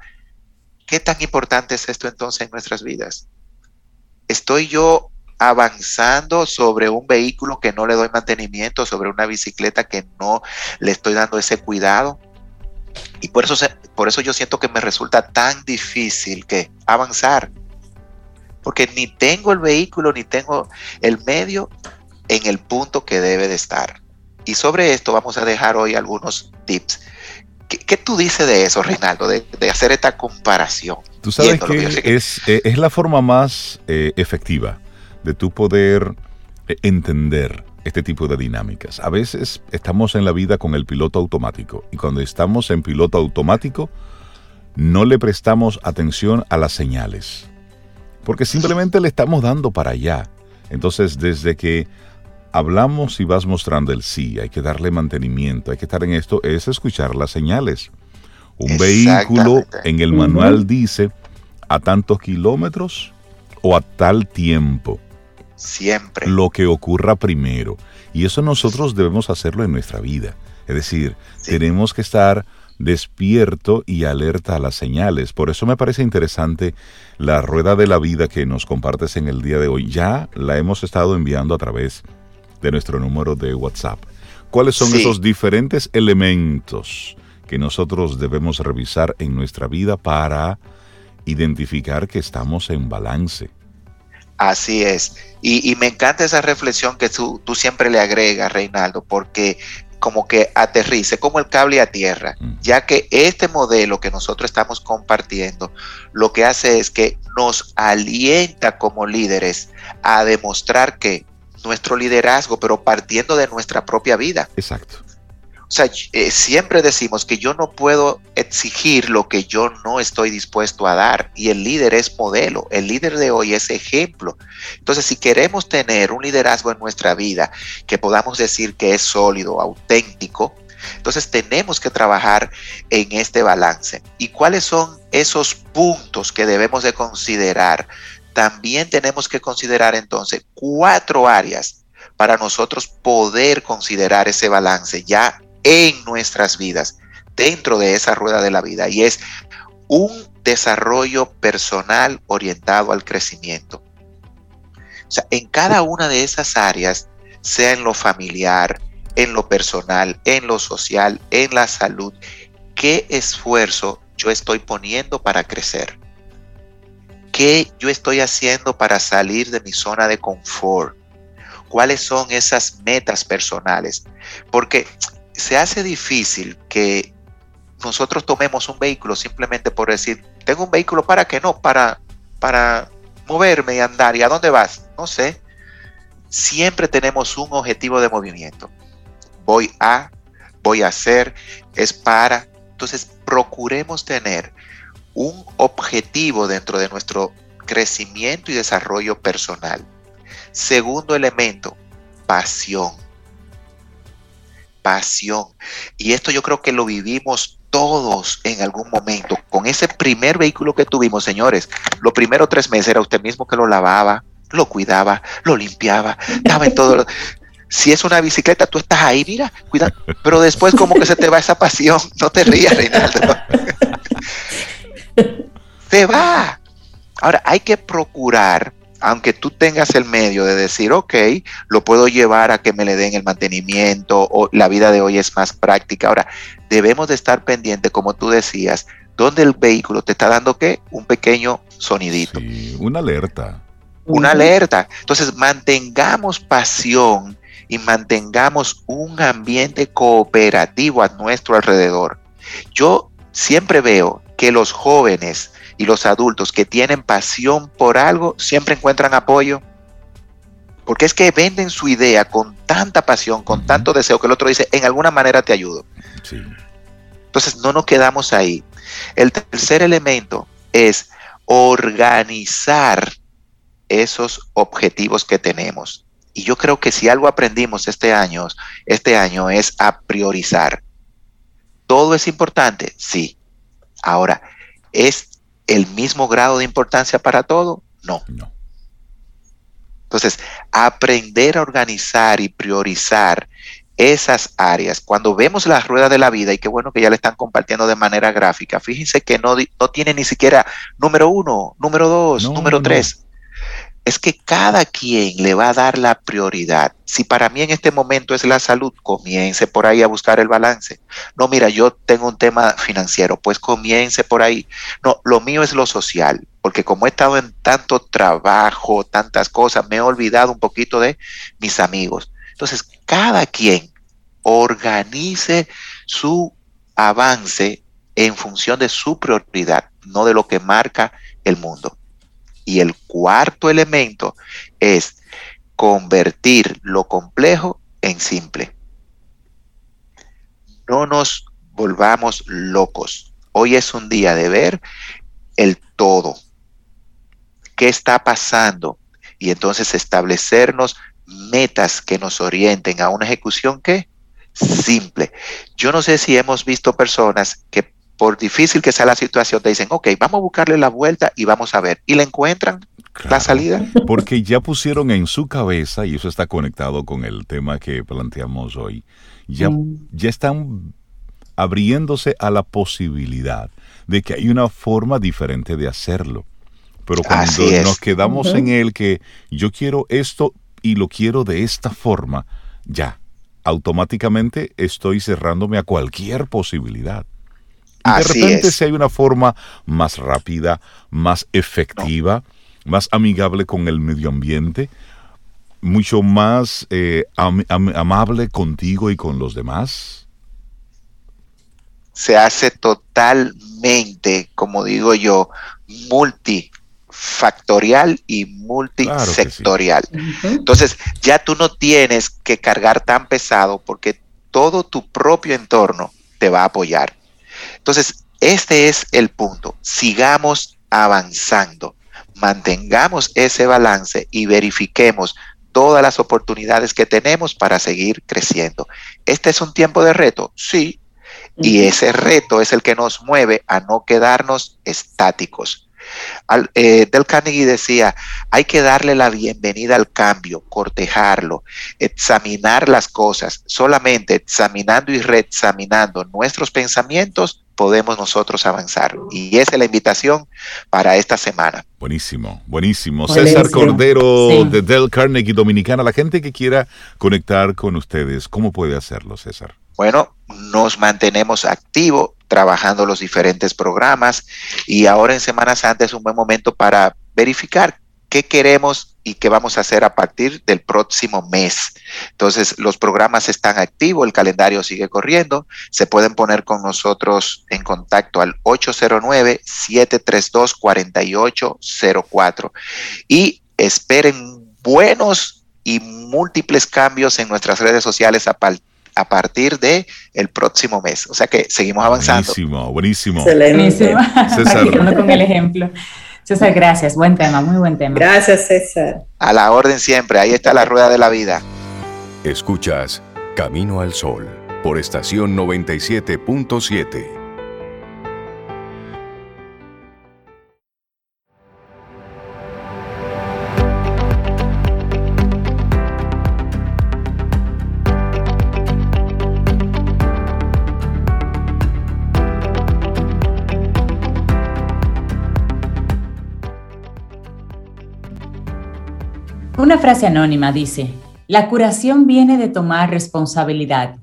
Speaker 6: ¿qué tan importante es esto entonces en nuestras vidas? ¿Estoy yo avanzando sobre un vehículo que no le doy mantenimiento, sobre una bicicleta que no le estoy dando ese cuidado? Y por eso, por eso yo siento que me resulta tan difícil que avanzar. Porque ni tengo el vehículo, ni tengo el medio en el punto que debe de estar. Y sobre esto vamos a dejar hoy algunos tips ¿Qué, tú dices de eso, Reinaldo, de, hacer esta comparación?
Speaker 2: Tú sabes que, es, eh, es, la forma más eh, efectiva de tú poder eh, entender este tipo de dinámicas. A veces estamos en la vida con el piloto automático y cuando estamos en piloto automático no le prestamos atención a las señales porque simplemente le estamos dando para allá. Entonces, desde que hablamos y vas mostrando el sí, hay que darle mantenimiento, hay que estar en esto, es escuchar las señales. Un vehículo en el manual dice a tantos kilómetros o a tal tiempo.
Speaker 6: Siempre.
Speaker 2: Lo que ocurra primero. Y eso nosotros debemos hacerlo en nuestra vida. Es decir, tenemos que estar despierto y alerta a las señales. Por eso me parece interesante la rueda de la vida que nos compartes en el día de hoy. Ya la hemos estado enviando a través de nuestro número de WhatsApp. ¿Cuáles son esos diferentes elementos que nosotros debemos revisar en nuestra vida para identificar que estamos en balance?
Speaker 6: Así es. Y, me encanta esa reflexión que tú, tú, siempre le agregas, Reinaldo, porque como que aterrice como el cable a tierra, mm. ya que este modelo que nosotros estamos compartiendo lo que hace es que nos alienta como líderes a demostrar que nuestro liderazgo, pero partiendo de nuestra propia vida.
Speaker 2: Exacto.
Speaker 6: O sea, eh, siempre decimos que yo no puedo exigir lo que yo no estoy dispuesto a dar. Y el líder es modelo, el líder de hoy es ejemplo. Entonces, si queremos tener un liderazgo en nuestra vida que podamos decir que es sólido, auténtico, entonces tenemos que trabajar en este balance. ¿Y cuáles son esos puntos que debemos de considerar también tenemos que considerar entonces cuatro áreas para nosotros poder considerar ese balance ya en nuestras vidas, dentro de esa rueda de la vida. Y es un desarrollo personal orientado al crecimiento. O sea, en cada una de esas áreas, sea en lo familiar, en lo personal, en lo social, en la salud, ¿qué esfuerzo yo estoy poniendo para crecer? ¿Qué yo estoy haciendo para salir de mi zona de confort? ¿Cuáles son esas metas personales? Porque se hace difícil que nosotros tomemos un vehículo simplemente por decir, tengo un vehículo para qué no, para, para moverme y andar. ¿Y a dónde vas? No sé. Siempre tenemos un objetivo de movimiento. Voy a, voy a hacer, es para. Entonces, procuremos tener un objetivo dentro de nuestro crecimiento y desarrollo personal. Segundo elemento, pasión. Pasión. Y esto yo creo que lo vivimos todos en algún momento. Con ese primer vehículo que tuvimos, señores, los primeros tres meses era usted mismo que lo lavaba, lo cuidaba, lo limpiaba, estaba en todo. si es una bicicleta, tú estás ahí, mira, cuida, pero después como que se te va esa pasión, no te rías, Reinaldo. Se va. Ahora, hay que procurar, aunque tú tengas el medio de decir, ok, lo puedo llevar a que me le den el mantenimiento o la vida de hoy es más práctica. Ahora, debemos de estar pendientes, como tú decías, donde el vehículo te está dando qué? Un pequeño sonidito.
Speaker 2: Sí, una alerta.
Speaker 6: Una alerta. Entonces, mantengamos pasión y mantengamos un ambiente cooperativo a nuestro alrededor. Yo siempre veo que los jóvenes y los adultos que tienen pasión por algo siempre encuentran apoyo. Porque es que venden su idea con tanta pasión, con tanto deseo, que el otro dice, en alguna manera te ayudo. Entonces no nos quedamos ahí. El tercer elemento es organizar esos objetivos que tenemos. Y yo creo que si algo aprendimos este año, este año es a priorizar. ¿Todo es importante? Sí. Ahora, ¿es el mismo grado de importancia para todo? No. no. Entonces, aprender a organizar y priorizar esas áreas, cuando vemos la rueda de la vida, y qué bueno que ya le están compartiendo de manera gráfica, fíjense que no, no tiene ni siquiera número uno, número dos, número tres es que cada quien le va a dar la prioridad. Si para mí en este momento es la salud, comience por ahí a buscar el balance. No, mira, yo tengo un tema financiero, pues comience por ahí. No, lo mío es lo social, porque como he estado en tanto trabajo, tantas cosas, me he olvidado un poquito de mis amigos. Entonces, cada quien organice su avance en función de su prioridad, no de lo que marca el mundo. Y el cuarto elemento es convertir lo complejo en simple. No nos volvamos locos. Hoy es un día de ver el todo. ¿Qué está pasando? Y entonces establecernos metas que nos orienten a una ejecución que simple. Yo no sé si hemos visto personas que por difícil que sea la situación, te dicen, ok, vamos a buscarle la vuelta y vamos a ver. Y le encuentran la salida.
Speaker 2: Porque ya pusieron en su cabeza, y eso está conectado con el tema que planteamos hoy, ya, mm. ya están abriéndose a la posibilidad de que hay una forma diferente de hacerlo. Pero cuando nos quedamos en el que yo quiero esto y lo quiero de esta forma, ya, automáticamente estoy cerrándome a cualquier posibilidad de repente si hay una forma más rápida, más efectiva, más amigable con el medio ambiente, mucho más eh, amable contigo y con los demás.
Speaker 6: Se hace totalmente, como digo yo, multifactorial y multisectorial. Entonces, ya tú no tienes que cargar tan pesado porque todo tu propio entorno te va a apoyar. Entonces, este es el punto. Sigamos avanzando, mantengamos ese balance y verifiquemos todas las oportunidades que tenemos para seguir creciendo. ¿Este es un tiempo de reto? Sí. Y ese reto es el que nos mueve a no quedarnos estáticos. Eh, Del Carnegie decía, hay que darle la bienvenida al cambio, cortejarlo, examinar las cosas. Solamente examinando y reexaminando nuestros pensamientos podemos nosotros avanzar. Y esa es la invitación para esta semana.
Speaker 2: Buenísimo, buenísimo. César Cordero de Del Carnegie Dominicana. La gente que quiera conectar con ustedes, ¿cómo puede hacerlo, César?
Speaker 6: Bueno, nos mantenemos activos trabajando los diferentes programas y ahora en Semana Santa es un buen momento para verificar qué queremos y qué vamos a hacer a partir del próximo mes. Entonces, los programas están activos, el calendario sigue corriendo, se pueden poner con nosotros en contacto al 809-732-4804 y esperen buenos y múltiples cambios en nuestras redes sociales a, a partir de el próximo mes. O sea que seguimos avanzando.
Speaker 2: Buenísimo, buenísimo.
Speaker 3: Buenísimo. César. con el ejemplo. César, gracias. Buen tema, muy buen tema.
Speaker 4: Gracias, César.
Speaker 6: A la orden siempre. Ahí está la rueda de la vida.
Speaker 5: Escuchas Camino al Sol por estación 97.7.
Speaker 3: Una frase anónima dice, la curación viene de tomar responsabilidad,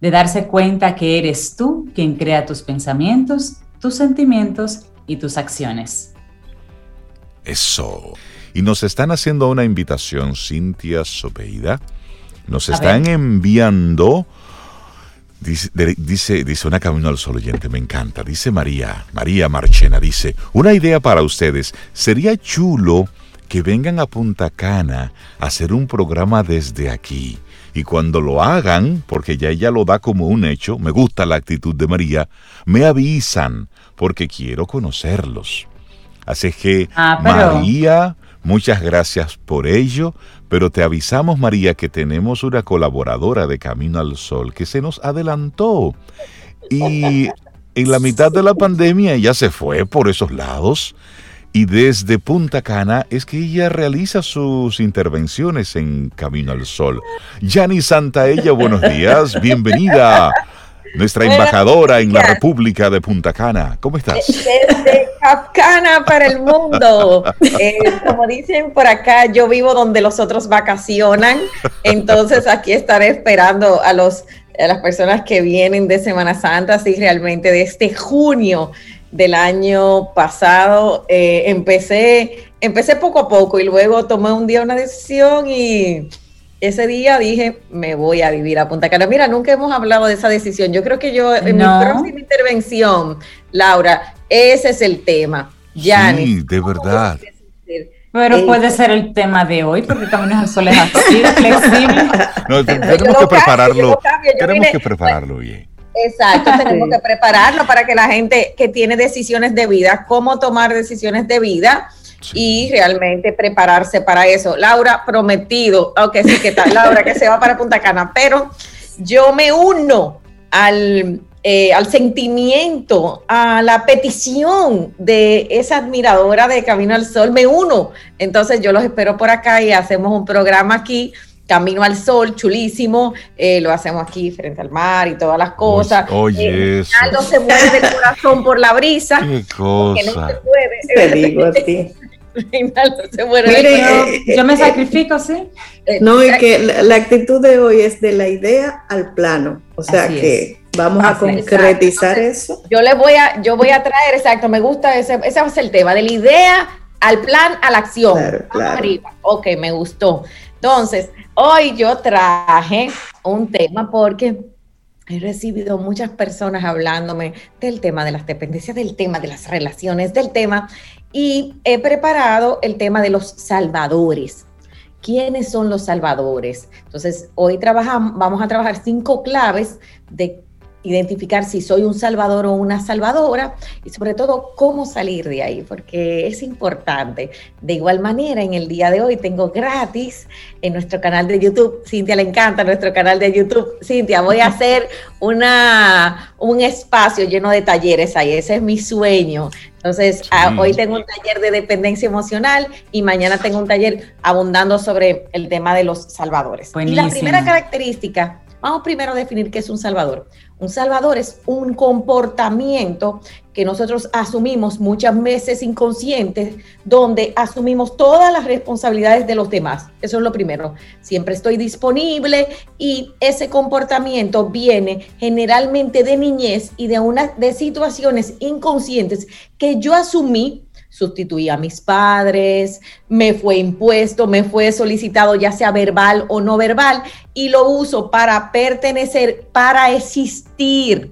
Speaker 3: de darse cuenta que eres tú quien crea tus pensamientos, tus sentimientos y tus acciones.
Speaker 2: Eso. Y nos están haciendo una invitación, Cintia Sopeida. Nos están enviando, dice, dice, dice una camino al sol oyente, me encanta. Dice María, María Marchena, dice, una idea para ustedes. Sería chulo que vengan a Punta Cana a hacer un programa desde aquí. Y cuando lo hagan, porque ya ella lo da como un hecho, me gusta la actitud de María, me avisan, porque quiero conocerlos. Así que, ah, María, muchas gracias por ello, pero te avisamos, María, que tenemos una colaboradora de Camino al Sol que se nos adelantó. Y en la mitad de la pandemia ella se fue por esos lados y desde Punta Cana es que ella realiza sus intervenciones en Camino al Sol. Yani Santaella, buenos días, bienvenida. Nuestra embajadora en la República de Punta Cana. ¿Cómo estás?
Speaker 7: Desde Cana para el mundo. Eh, como dicen por acá, yo vivo donde los otros vacacionan. Entonces aquí estaré esperando a, los, a las personas que vienen de Semana Santa, así realmente de este junio del año pasado. Eh, empecé, empecé poco a poco y luego tomé un día una decisión y ese día dije, me voy a vivir a Punta Cana. Mira, nunca hemos hablado de esa decisión. Yo creo que yo en mi próxima intervención, Laura, ese es el tema.
Speaker 2: sí, de verdad.
Speaker 3: Pero eh, puede ser el tema de hoy, porque Caminos al Sol es así, flexible.
Speaker 2: No, tenemos que prepararlo, tenemos que prepararlo bien.
Speaker 7: Exacto, tenemos que prepararlo para que la gente que tiene decisiones de vida, cómo tomar decisiones de vida y realmente prepararse para eso. Laura, prometido, aunque sí que está Laura que se va para Punta Cana, pero yo me uno al, eh, al sentimiento, a la petición de esa admiradora de Camino al Sol, me uno. Entonces yo los espero por acá y hacemos un programa aquí Camino al Sol, chulísimo, eh, lo hacemos aquí frente al mar y todas las cosas.
Speaker 2: Oye,
Speaker 7: eh, Aldo se mueve el corazón por la brisa.
Speaker 2: Qué cosa. No se.
Speaker 4: Te digo a ti.
Speaker 3: se Mire, eh, yo, me sacrifico, ¿sí?
Speaker 4: No, y que la, actitud de hoy es de la idea al plano. O sea que vamos a concretizar eso.
Speaker 7: Yo le voy a, yo voy a traer, exacto, me gusta ese, ese va a ser el tema, de la idea al plan, a la acción. Claro, claro. Ok, me gustó. Entonces, Hoy yo traje un tema porque he recibido muchas personas hablándome del tema de las dependencias, del tema de las relaciones, del tema, y he preparado el tema de los salvadores. ¿Quiénes son los salvadores? Entonces, hoy trabajamos, vamos a trabajar cinco claves de identificar si soy un salvador o una salvadora y sobre todo cómo salir de ahí, porque es importante. De igual manera, en el día de hoy tengo gratis en nuestro canal de YouTube, Cintia le encanta nuestro canal de YouTube. Cintia, voy a hacer una, un espacio lleno de talleres ahí, ese es mi sueño. Entonces, ah, hoy tengo un taller de dependencia emocional y mañana tengo un taller abundando sobre el tema de los salvadores. Y la primera característica, vamos primero a definir qué es un salvador. Un salvador es un comportamiento que nosotros asumimos muchas veces inconscientes, donde asumimos todas las responsabilidades de los demás. Eso es lo primero. Siempre estoy disponible y ese comportamiento viene generalmente de niñez y de una de situaciones inconscientes que yo asumí sustituí a mis padres, me fue impuesto, me fue solicitado ya sea verbal o no verbal y lo uso para pertenecer, para existir.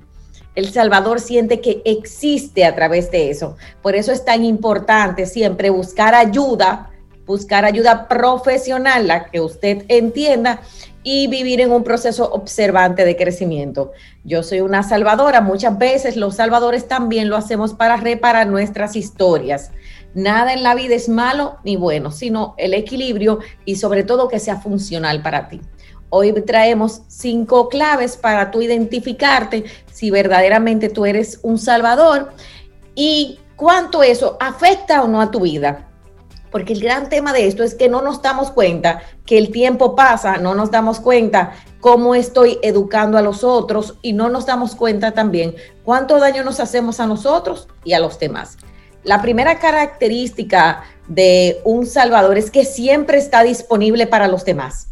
Speaker 7: El Salvador siente que existe a través de eso. Por eso es tan importante siempre buscar ayuda buscar ayuda profesional, la que usted entienda, y vivir en un proceso observante de crecimiento. Yo soy una salvadora, muchas veces los salvadores también lo hacemos para reparar nuestras historias. Nada en la vida es malo ni bueno, sino el equilibrio y sobre todo que sea funcional para ti. Hoy traemos cinco claves para tú identificarte si verdaderamente tú eres un salvador y cuánto eso afecta o no a tu vida. Porque el gran tema de esto es que no nos damos cuenta que el tiempo pasa, no nos damos cuenta cómo estoy educando a los otros y no nos damos cuenta también cuánto daño nos hacemos a nosotros y a los demás. La primera característica de un salvador es que siempre está disponible para los demás.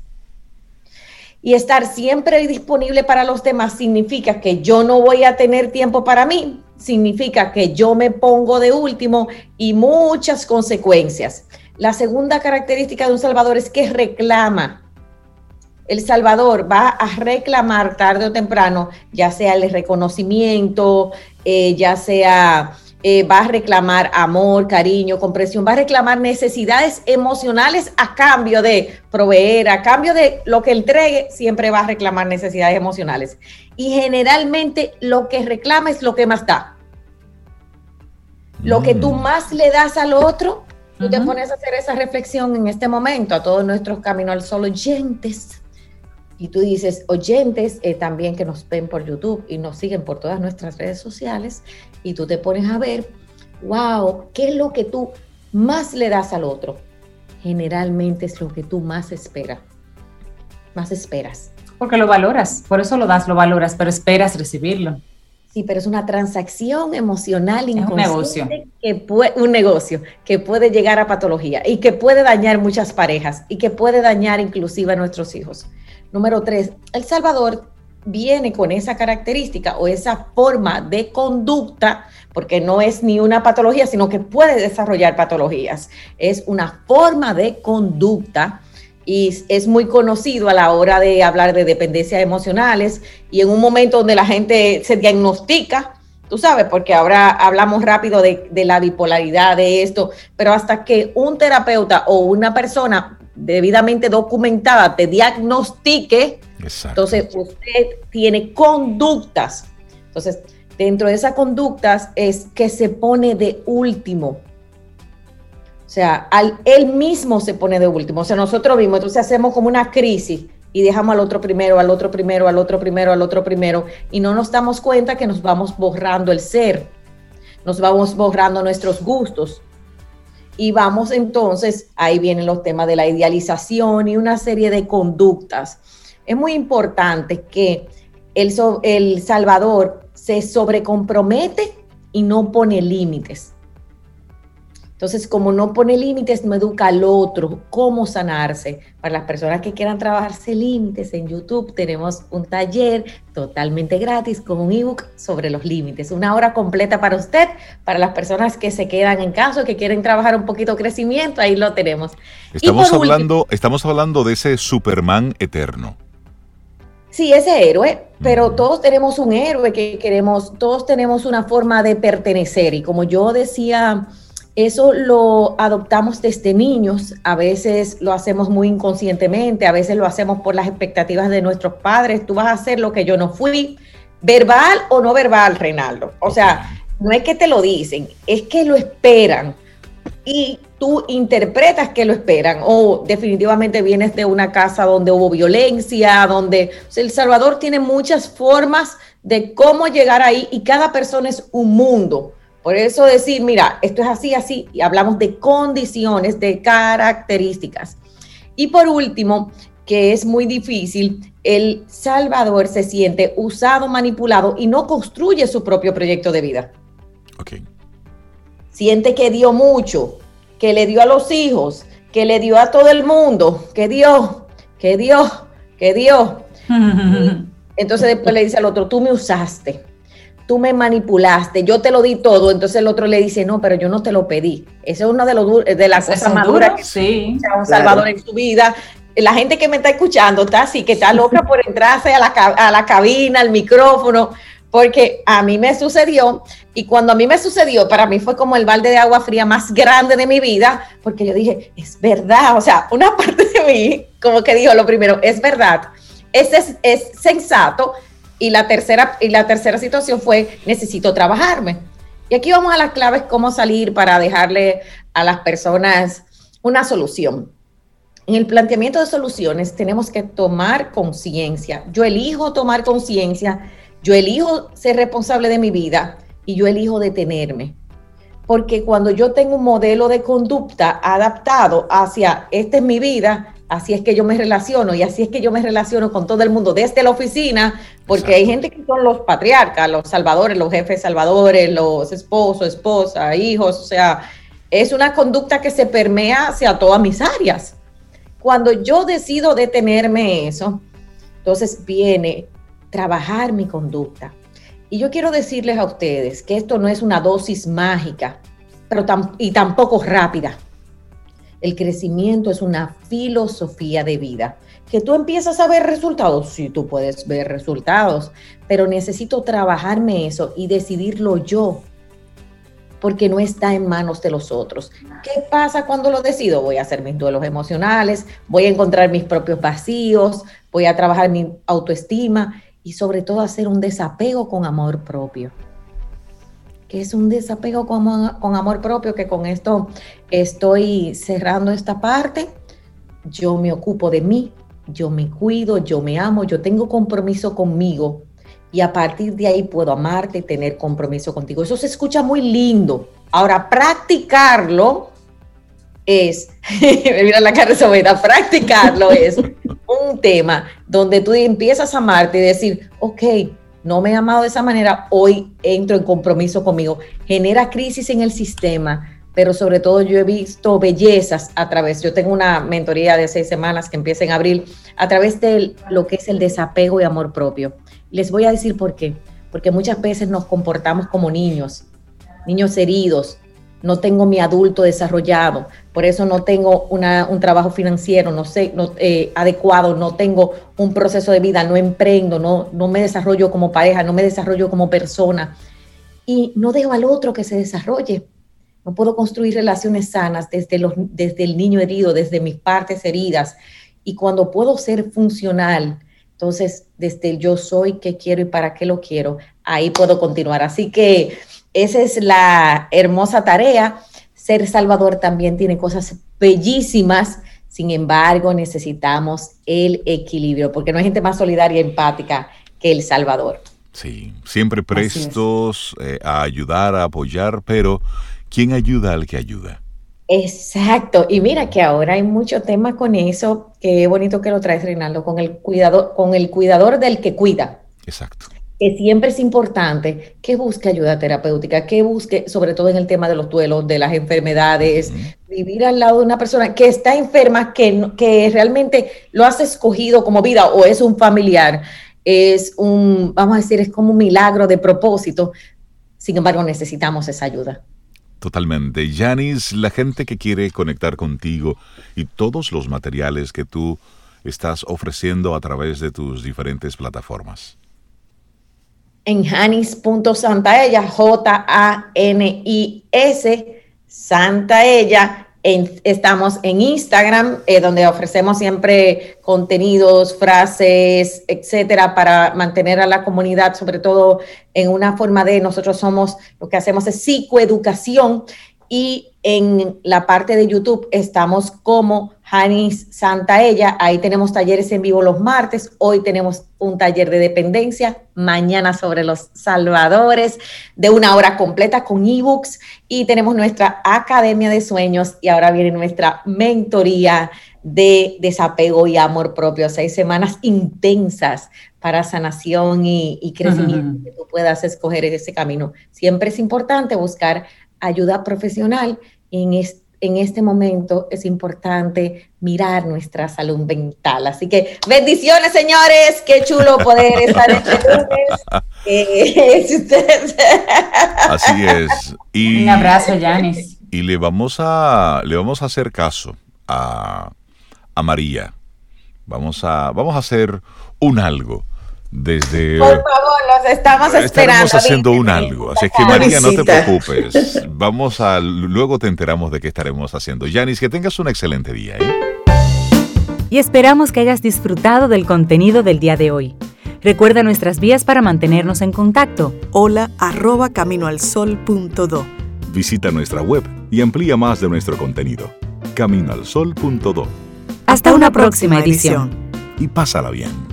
Speaker 7: Y estar siempre disponible para los demás significa que yo no voy a tener tiempo para mí, significa que yo me pongo de último y muchas consecuencias. La segunda característica de un salvador es que reclama. El salvador va a reclamar tarde o temprano, ya sea el reconocimiento, eh, ya sea eh, va a reclamar amor, cariño, comprensión, va a reclamar necesidades emocionales a cambio de proveer, a cambio de lo que entregue, siempre va a reclamar necesidades emocionales. Y generalmente lo que reclama es lo que más da. Lo que tú mm. más le das al otro, tú te pones a hacer esa reflexión en este momento a todos nuestros Camino al Sol oyentes. Y tú dices, oyentes eh, también que nos ven por YouTube y nos siguen por todas nuestras redes sociales, y tú te pones a ver, wow, ¿qué es lo que tú más le das al otro? Generalmente es lo que tú más esperas, más esperas.
Speaker 3: Porque lo valoras, por eso lo das, lo valoras, pero esperas recibirlo.
Speaker 7: Sí, pero es una transacción emocional inconsciente.
Speaker 3: un negocio.
Speaker 7: Que puede, un negocio que puede llegar a patología y que puede dañar muchas parejas y que puede dañar inclusive a nuestros hijos. Número tres, El Salvador viene con esa característica o esa forma de conducta, porque no es ni una patología, sino que puede desarrollar patologías. Es una forma de conducta y es muy conocido a la hora de hablar de dependencias emocionales y en un momento donde la gente se diagnostica, tú sabes, porque ahora hablamos rápido de, de la bipolaridad, de esto, pero hasta que un terapeuta o una persona debidamente documentada te diagnostique, entonces usted tiene conductas. Entonces, dentro de esas conductas es que se pone de último. O sea, al, él mismo se pone de último. O sea, nosotros mismos, entonces hacemos como una crisis y dejamos al otro primero, al otro primero, al otro primero, al otro primero, y no nos damos cuenta que nos vamos borrando el ser, nos vamos borrando nuestros gustos, y vamos entonces, ahí vienen los temas de la idealización y una serie de conductas. Es muy importante que el, el Salvador se sobrecompromete y no pone límites. Entonces, como no pone límites, no educa al otro cómo sanarse. Para las personas que quieran trabajarse límites en YouTube, tenemos un taller totalmente gratis con un ebook sobre los límites. Una hora completa para usted, para las personas que se quedan en casa, que quieren trabajar un poquito crecimiento, ahí lo tenemos.
Speaker 2: Estamos, hablando, estamos hablando de ese Superman eterno.
Speaker 7: Sí, ese héroe, pero todos tenemos un héroe que queremos, todos tenemos una forma de pertenecer. Y como yo decía eso lo adoptamos desde niños, a veces lo hacemos muy inconscientemente, a veces lo hacemos por las expectativas de nuestros padres, tú vas a hacer lo que yo no fui, verbal o no verbal, Reinaldo. O sea, no es que te lo dicen, es que lo esperan. Y tú interpretas que lo esperan. O definitivamente vienes de una casa donde hubo violencia, donde El Salvador tiene muchas formas de cómo llegar ahí y cada persona es un mundo. Por eso decir, mira, esto es así, así, y hablamos de condiciones, de características. Y por último, que es muy difícil, el Salvador se siente usado, manipulado y no construye su propio proyecto de vida.
Speaker 2: Ok.
Speaker 7: Siente que dio mucho, que le dio a los hijos, que le dio a todo el mundo, que dio, que dio, que dio. entonces después le dice al otro, tú me usaste tú me manipulaste, yo te lo di todo, entonces el otro le dice, no, pero yo no te lo pedí. Eso es una de, los, de las cosas más duras que
Speaker 3: sí,
Speaker 7: un Salvador en su vida. La gente que me está escuchando está así, que está loca por entrarse a la, a la cabina, al micrófono, porque a mí me sucedió y cuando a mí me sucedió, para mí fue como el balde de agua fría más grande de mi vida, porque yo dije, es verdad, o sea, una parte de mí como que dijo lo primero, es verdad, es, es, es sensato y la, tercera, y la tercera situación fue, necesito trabajarme. Y aquí vamos a las claves, cómo salir para dejarle a las personas una solución. En el planteamiento de soluciones tenemos que tomar conciencia. Yo elijo tomar conciencia yo elijo ser responsable de mi vida y yo elijo detenerme. Porque cuando yo tengo un modelo de conducta adaptado hacia, esta es mi vida, así es que yo me relaciono y así es que yo me relaciono con todo el mundo desde la oficina, porque hay gente que son los patriarcas, los salvadores, los jefes salvadores, los esposos, esposas, hijos, o sea, es una conducta que se permea hacia todas mis áreas. Cuando yo decido detenerme eso, entonces viene trabajar mi conducta. Y yo quiero decirles a ustedes que esto no es una dosis mágica, pero y tampoco rápida. El crecimiento es una filosofía de vida. Que tú empiezas a ver resultados, sí, tú puedes ver resultados, pero necesito trabajarme eso y decidirlo yo, porque no está en manos de los otros. ¿Qué pasa cuando lo decido? Voy a hacer mis duelos emocionales, voy a encontrar mis propios vacíos, voy a trabajar mi autoestima y sobre todo hacer un desapego con amor propio. Que es un desapego con, amor propio, que con esto estoy cerrando esta parte. Yo me ocupo de mí, yo me cuido, yo me amo, yo tengo compromiso conmigo y a partir de ahí puedo amarte y tener compromiso contigo. Eso se escucha muy lindo. Ahora, practicarlo es, mira la cara de practicarlo es un tema donde tú empiezas a amarte y decir, ok, no me he amado de esa manera, hoy entro en compromiso conmigo. Genera crisis en el sistema, pero sobre todo yo he visto bellezas a través, yo tengo una mentoría de seis semanas que empieza en abril, a través de lo que es el desapego y amor propio. Les voy a decir por qué, porque muchas veces nos comportamos como niños, niños heridos, no tengo mi adulto desarrollado, por eso no tengo un trabajo financiero no sé, no, eh, adecuado, no tengo un proceso de vida, no emprendo, no, no me desarrollo como pareja, no me desarrollo como persona y no dejo al otro que se desarrolle. No puedo construir relaciones sanas desde, los, desde el niño herido, desde mis partes heridas. Y cuando puedo ser funcional, entonces desde yo soy, qué quiero y para qué lo quiero, ahí puedo continuar. Así que esa es la hermosa tarea. Ser Salvador también tiene cosas bellísimas. Sin embargo, necesitamos el equilibrio, porque no hay gente más solidaria y empática que El Salvador.
Speaker 2: Sí, siempre prestos eh, a ayudar, a apoyar, pero ¿quién ayuda al que ayuda?
Speaker 7: Exacto, y mira que ahora hay mucho tema con eso, qué bonito que lo traes, Reinaldo, con el cuidador, con el cuidador del que cuida.
Speaker 2: Exacto
Speaker 7: que siempre es importante que busque ayuda terapéutica, que busque, sobre todo en el tema de los duelos, de las enfermedades, vivir al lado de una persona que está enferma, que, que realmente lo has escogido como vida o es un familiar, es un, vamos a decir, es como un milagro de propósito. Sin embargo, necesitamos esa ayuda.
Speaker 2: Totalmente. Yanis, la gente que quiere conectar contigo y todos los materiales que tú estás ofreciendo a través de tus diferentes plataformas
Speaker 7: en janis.santaella, J-A-N-I-S, Santaella. En, estamos en Instagram, eh, donde ofrecemos siempre contenidos, frases, etcétera, para mantener a la comunidad, sobre todo en una forma de nosotros somos, lo que hacemos es psicoeducación y en la parte de YouTube estamos como Janis Santaella. Ahí tenemos talleres en vivo los martes. Hoy tenemos un taller de dependencia. Mañana sobre los salvadores de una hora completa con ebooks. Y tenemos nuestra Academia de Sueños. Y ahora viene nuestra mentoría de desapego y amor propio. Seis semanas intensas para sanación y, crecimiento. Que tú puedas escoger ese camino. Siempre es importante buscar ayuda profesional en este en este momento es importante mirar nuestra salud mental. Así que bendiciones, señores. Qué chulo poder estar este lunes.
Speaker 2: Así es.
Speaker 3: Y, Un abrazo, Yanis.
Speaker 2: Y le vamos a, le vamos a hacer caso a, a María. Vamos a, vamos a hacer un algo. Desde...
Speaker 7: Por favor, los estamos esperando.
Speaker 2: Estamos haciendo un algo, así que María, no te preocupes. Vamos a... Luego te enteramos de qué estaremos haciendo. Yanis, que tengas un excelente día. ¿eh?
Speaker 3: Y esperamos que hayas disfrutado del contenido del día de hoy. Recuerda nuestras vías para mantenernos en contacto.
Speaker 4: Hola arroba caminoalsol.do.
Speaker 8: Visita nuestra web y amplía más de nuestro contenido. Caminoalsol.do.
Speaker 3: Hasta, una, próxima, edición.
Speaker 8: Y pásala bien.